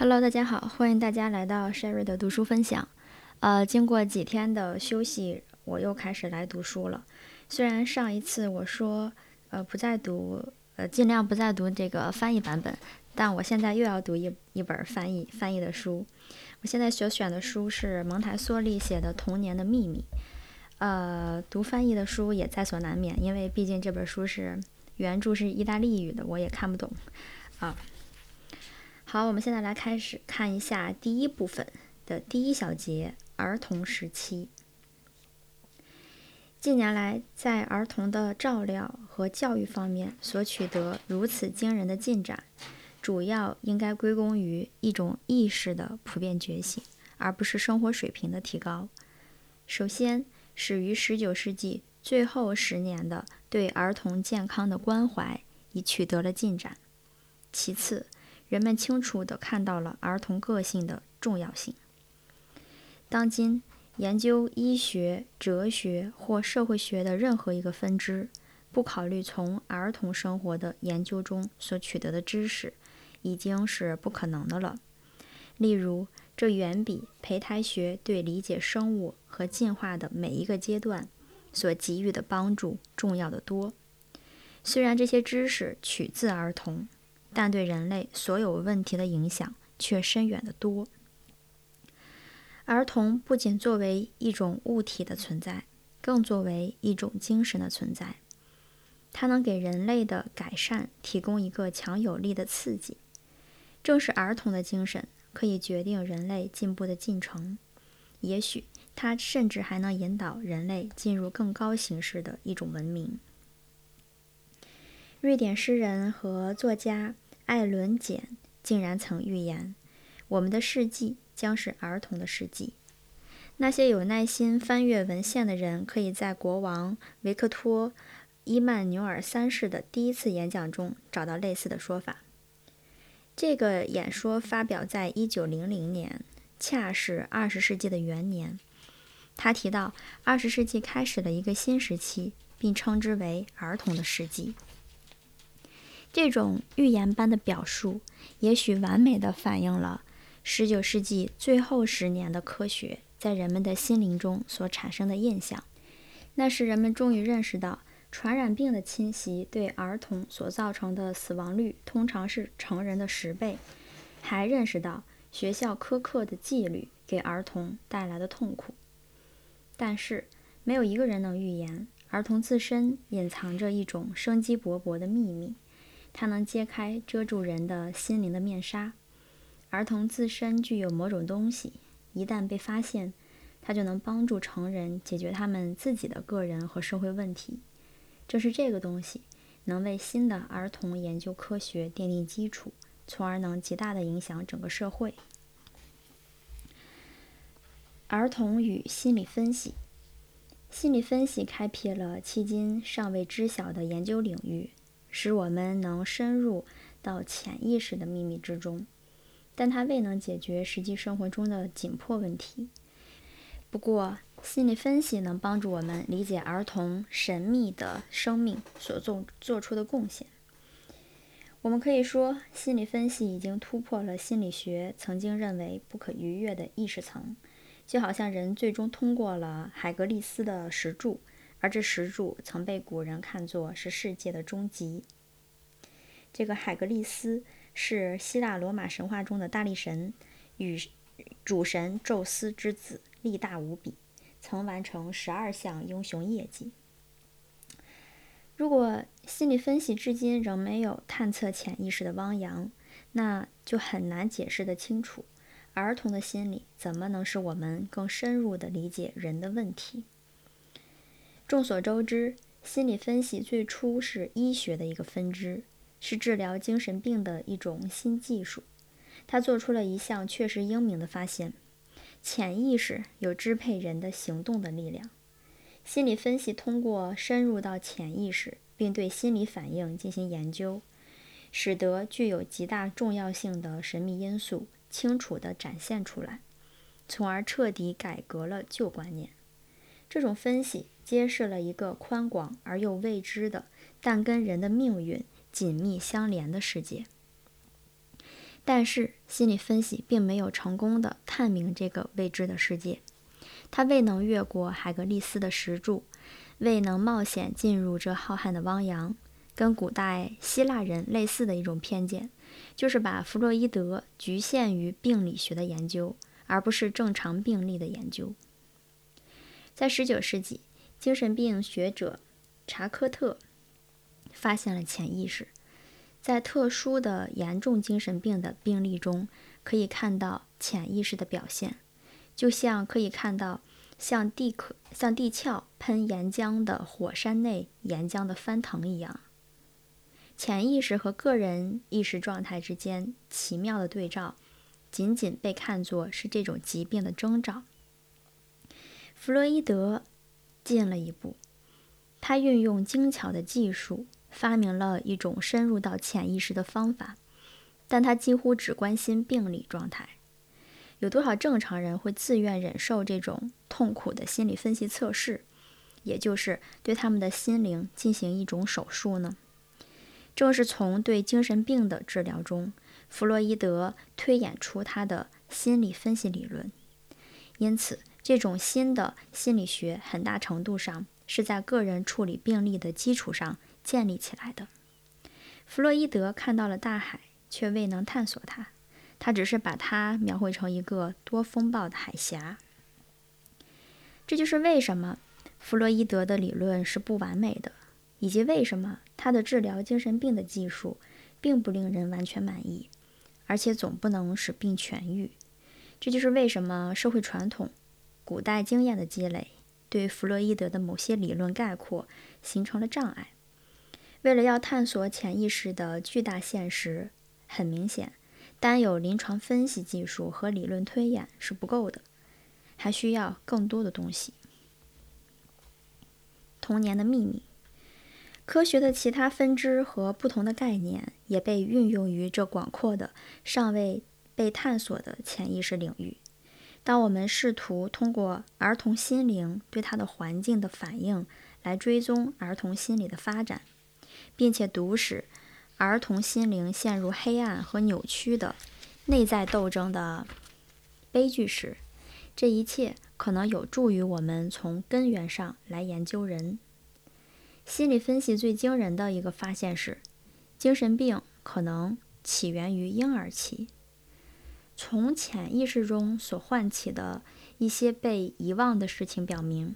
Hello，大家好，欢迎大家来到 Sherry 的读书分享。呃，经过几天的休息，我又开始来读书了。虽然上一次我说，呃，不再读，呃，尽量不再读这个翻译版本，但我现在又要读一一本翻译翻译的书。我现在所选的书是蒙台梭利写的《童年的秘密》。呃，读翻译的书也在所难免，因为毕竟这本书是原著是意大利语的，我也看不懂啊。好，我们现在来开始看一下第一部分的第一小节：儿童时期。近年来，在儿童的照料和教育方面所取得如此惊人的进展，主要应该归功于一种意识的普遍觉醒，而不是生活水平的提高。首先，始于19世纪最后十年的对儿童健康的关怀已取得了进展。其次，人们清楚地看到了儿童个性的重要性。当今研究医学、哲学或社会学的任何一个分支，不考虑从儿童生活的研究中所取得的知识，已经是不可能的了。例如，这远比胚胎学对理解生物和进化的每一个阶段所给予的帮助重要的多。虽然这些知识取自儿童。但对人类所有问题的影响却深远得多。儿童不仅作为一种物体的存在，更作为一种精神的存在。它能给人类的改善提供一个强有力的刺激。正是儿童的精神可以决定人类进步的进程。也许它甚至还能引导人类进入更高形式的一种文明。瑞典诗人和作家艾伦·简竟然曾预言：“我们的世纪将是儿童的世纪。”那些有耐心翻阅文献的人，可以在国王维克托·伊曼纽尔三世的第一次演讲中找到类似的说法。这个演说发表在1900年，恰是20世纪的元年。他提到20世纪开始了一个新时期，并称之为“儿童的世纪”。这种预言般的表述，也许完美的反映了十九世纪最后十年的科学在人们的心灵中所产生的印象。那时，人们终于认识到，传染病的侵袭对儿童所造成的死亡率通常是成人的十倍，还认识到学校苛刻的纪律给儿童带来的痛苦。但是，没有一个人能预言儿童自身隐藏着一种生机勃勃的秘密。它能揭开遮住人的心灵的面纱。儿童自身具有某种东西，一旦被发现，它就能帮助成人解决他们自己的个人和社会问题。正是这个东西，能为新的儿童研究科学奠定基础，从而能极大地影响整个社会。儿童与心理分析，心理分析开辟了迄今尚未知晓的研究领域。使我们能深入到潜意识的秘密之中，但它未能解决实际生活中的紧迫问题。不过，心理分析能帮助我们理解儿童神秘的生命所做做出的贡献。我们可以说，心理分析已经突破了心理学曾经认为不可逾越的意识层，就好像人最终通过了海格力斯的石柱。而这石柱曾被古人看作是世界的终极。这个海格力斯是希腊罗马神话中的大力神，与主神宙斯之子，力大无比，曾完成十二项英雄业绩。如果心理分析至今仍没有探测潜意识的汪洋，那就很难解释得清楚，儿童的心理怎么能使我们更深入地理解人的问题。众所周知，心理分析最初是医学的一个分支，是治疗精神病的一种新技术。他做出了一项确实英明的发现：潜意识有支配人的行动的力量。心理分析通过深入到潜意识，并对心理反应进行研究，使得具有极大重要性的神秘因素清楚地展现出来，从而彻底改革了旧观念。这种分析揭示了一个宽广而又未知的，但跟人的命运紧密相连的世界。但是心理分析并没有成功的探明这个未知的世界，它未能越过海格力斯的石柱，未能冒险进入这浩瀚的汪洋。跟古代希腊人类似的一种偏见，就是把弗洛伊德局限于病理学的研究，而不是正常病例的研究。在十九世纪，精神病学者查科特发现了潜意识。在特殊的严重精神病的病例中，可以看到潜意识的表现，就像可以看到像地壳、像地壳喷岩浆的火山内岩浆的翻腾一样。潜意识和个人意识状态之间奇妙的对照，仅仅被看作是这种疾病的征兆。弗洛伊德进了一步，他运用精巧的技术。发明了一种深入到潜意识的方法，但他几乎只关心病理状态。有多少正常人会自愿忍受这种痛苦的心理分析测试，也就是对他们的心灵进行一种手术呢？正是从对精神病的治疗中，弗洛伊德推演出他的心理分析理论。因此，这种新的心理学很大程度上是在个人处理病例的基础上。建立起来的。弗洛伊德看到了大海，却未能探索它，他只是把它描绘成一个多风暴的海峡。这就是为什么弗洛伊德的理论是不完美的，以及为什么他的治疗精神病的技术并不令人完全满意，而且总不能使病痊愈。这就是为什么社会传统、古代经验的积累对弗洛伊德的某些理论概括形成了障碍。为了要探索潜意识的巨大现实，很明显，单有临床分析技术和理论推演是不够的，还需要更多的东西。童年的秘密，科学的其他分支和不同的概念也被运用于这广阔的、尚未被探索的潜意识领域。当我们试图通过儿童心灵对他的环境的反应来追踪儿童心理的发展。并且读使儿童心灵陷入黑暗和扭曲的内在斗争的悲剧时，这一切可能有助于我们从根源上来研究人。心理分析最惊人的一个发现是，精神病可能起源于婴儿期。从潜意识中所唤起的一些被遗忘的事情表明，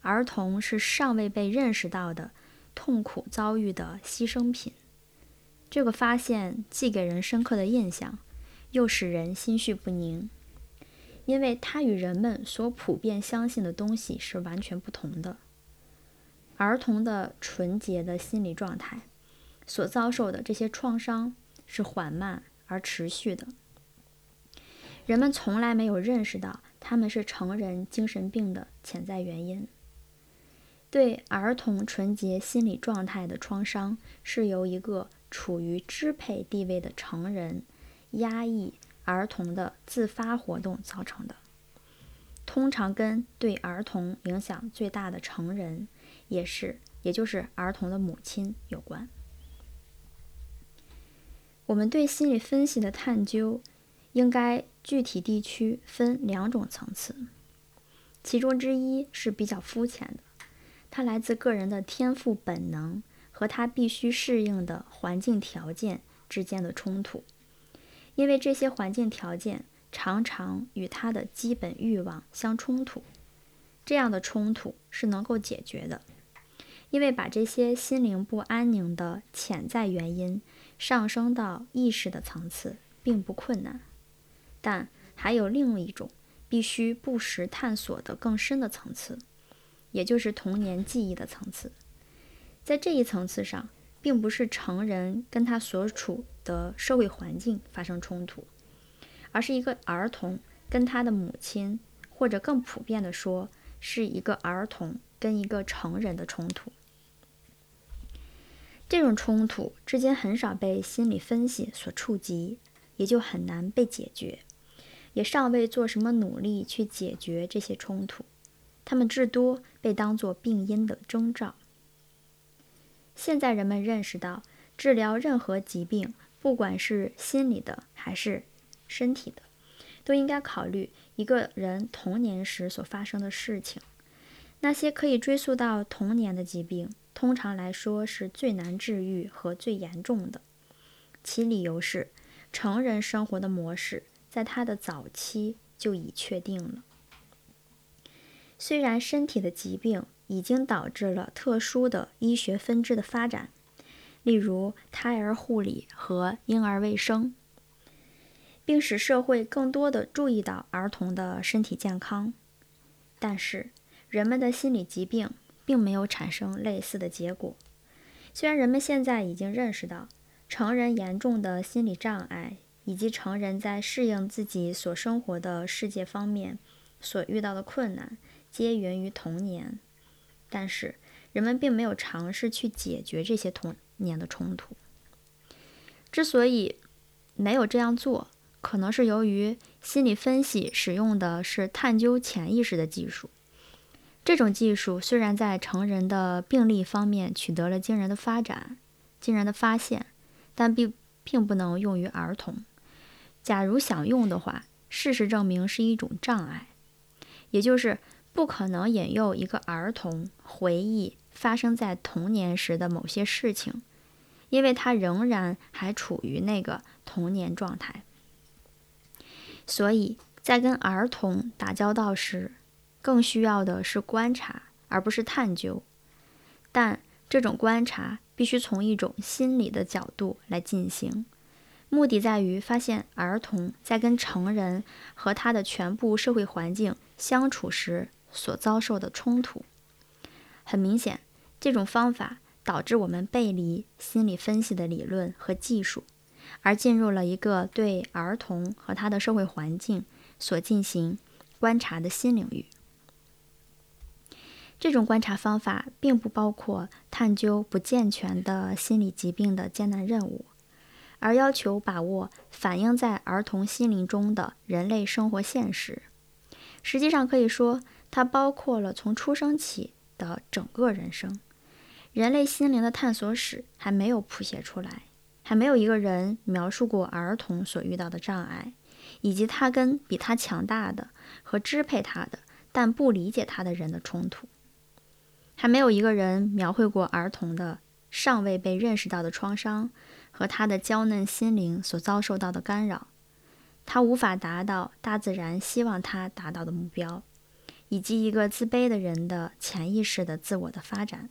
儿童是尚未被认识到的。痛苦遭遇的牺牲品，这个发现既给人深刻的印象，又使人心绪不宁，因为它与人们所普遍相信的东西是完全不同的。儿童的纯洁的心理状态所遭受的这些创伤是缓慢而持续的，人们从来没有认识到他们是成人精神病的潜在原因。对儿童纯洁心理状态的创伤，是由一个处于支配地位的成人压抑儿童的自发活动造成的。通常跟对儿童影响最大的成人，也是也就是儿童的母亲有关。我们对心理分析的探究，应该具体地区分两种层次，其中之一是比较肤浅的。它来自个人的天赋本能和他必须适应的环境条件之间的冲突，因为这些环境条件常常与他的基本欲望相冲突。这样的冲突是能够解决的，因为把这些心灵不安宁的潜在原因上升到意识的层次并不困难。但还有另一种必须不时探索的更深的层次。也就是童年记忆的层次，在这一层次上，并不是成人跟他所处的社会环境发生冲突，而是一个儿童跟他的母亲，或者更普遍的说，是一个儿童跟一个成人的冲突。这种冲突之间很少被心理分析所触及，也就很难被解决，也尚未做什么努力去解决这些冲突。他们至多被当作病因的征兆。现在人们认识到，治疗任何疾病不管是心理的还是身体的，都应该考虑一个人童年时所发生的事情。那些可以追溯到童年的疾病，通常来说是最难治愈和最严重的。其理由是，成人生活的模式在他的早期就已确定了。虽然身体的疾病已经导致了特殊的医学分支的发展，例如胎儿护理和婴儿卫生，并使社会更多的注意到儿童的身体健康，但是。人们的心理疾病并没有产生类似的结果。虽然人们现在已经认识到，成人严重的心理障碍以及成人在适应自己所生活的世界方面所遇到的困难，皆源于童年，但是人们并没有尝试去解决这些童年的冲突。之所以没有这样做，可能是由于心理分析使用的是探究潜意识的技术。这种技术虽然在成人的病例方面取得了惊人的发展、惊人的发现，但并并不能用于儿童。假如想用的话，事实证明是一种障碍，也就是不可能引诱一个儿童回忆发生在童年时的某些事情，因为他仍然还处于那个童年状态。所以在跟儿童打交道时，更需要的是观察，而不是探究。但这种观察必须从一种心理的角度来进行，目的在于发现儿童在跟成人和他的全部社会环境相处时所遭受的冲突。很明显，这种方法导致我们背离心理分析的理论和技术，而进入了一个对儿童和他的社会环境所进行观察的新领域。这种观察方法并不包括探究不健全的心理疾病的艰难任务，而要求把握反映在儿童心灵中的人类生活现实。实际上可以说，它包括了从出生起的整个人生。人类心灵的探索史还没有谱写出来，还没有一个人描述过儿童所遇到的障碍，以及他跟比他强大的和支配他的但不理解他的人的冲突。还没有一个人描绘过儿童的尚未被认识到的创伤和他的娇嫩心灵所遭受到的干扰，他无法达到大自然希望他达到的目标，以及一个自卑的人的潜意识的自我的发展。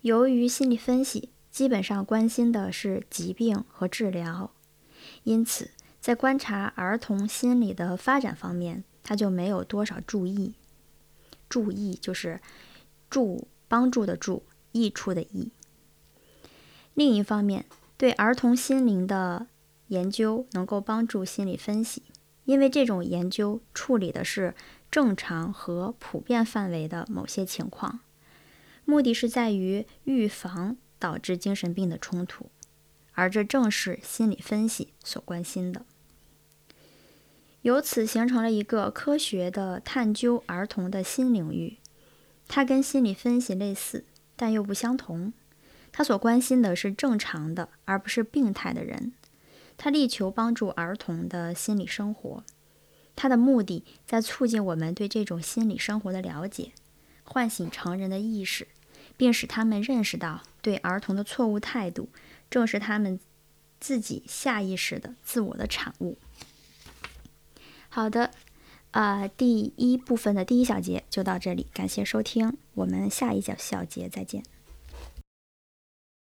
由于心理分析基本上关心的是疾病和治疗，因此在观察儿童心理的发展方面，他就没有多少注意。注意就是助帮助的助，益处的益。另一方面，对儿童心灵的研究能够帮助心理分析，因为这种研究处理的是正常和普遍范围的某些情况，目的是在于预防导致精神病的冲突，而这正是心理分析所关心的。由此形成了一个科学的探究儿童的新领域，它跟心理分析类似，但又不相同。他所关心的是正常的，而不是病态的人。他力求帮助儿童的心理生活。他的目的在促进我们对这种心理生活的了解，唤醒成人的意识，并使他们认识到对儿童的错误态度正是他们自己下意识的自我的产物。好的，呃，第一部分的第一小节就到这里，感谢收听，我们下一小小节再见。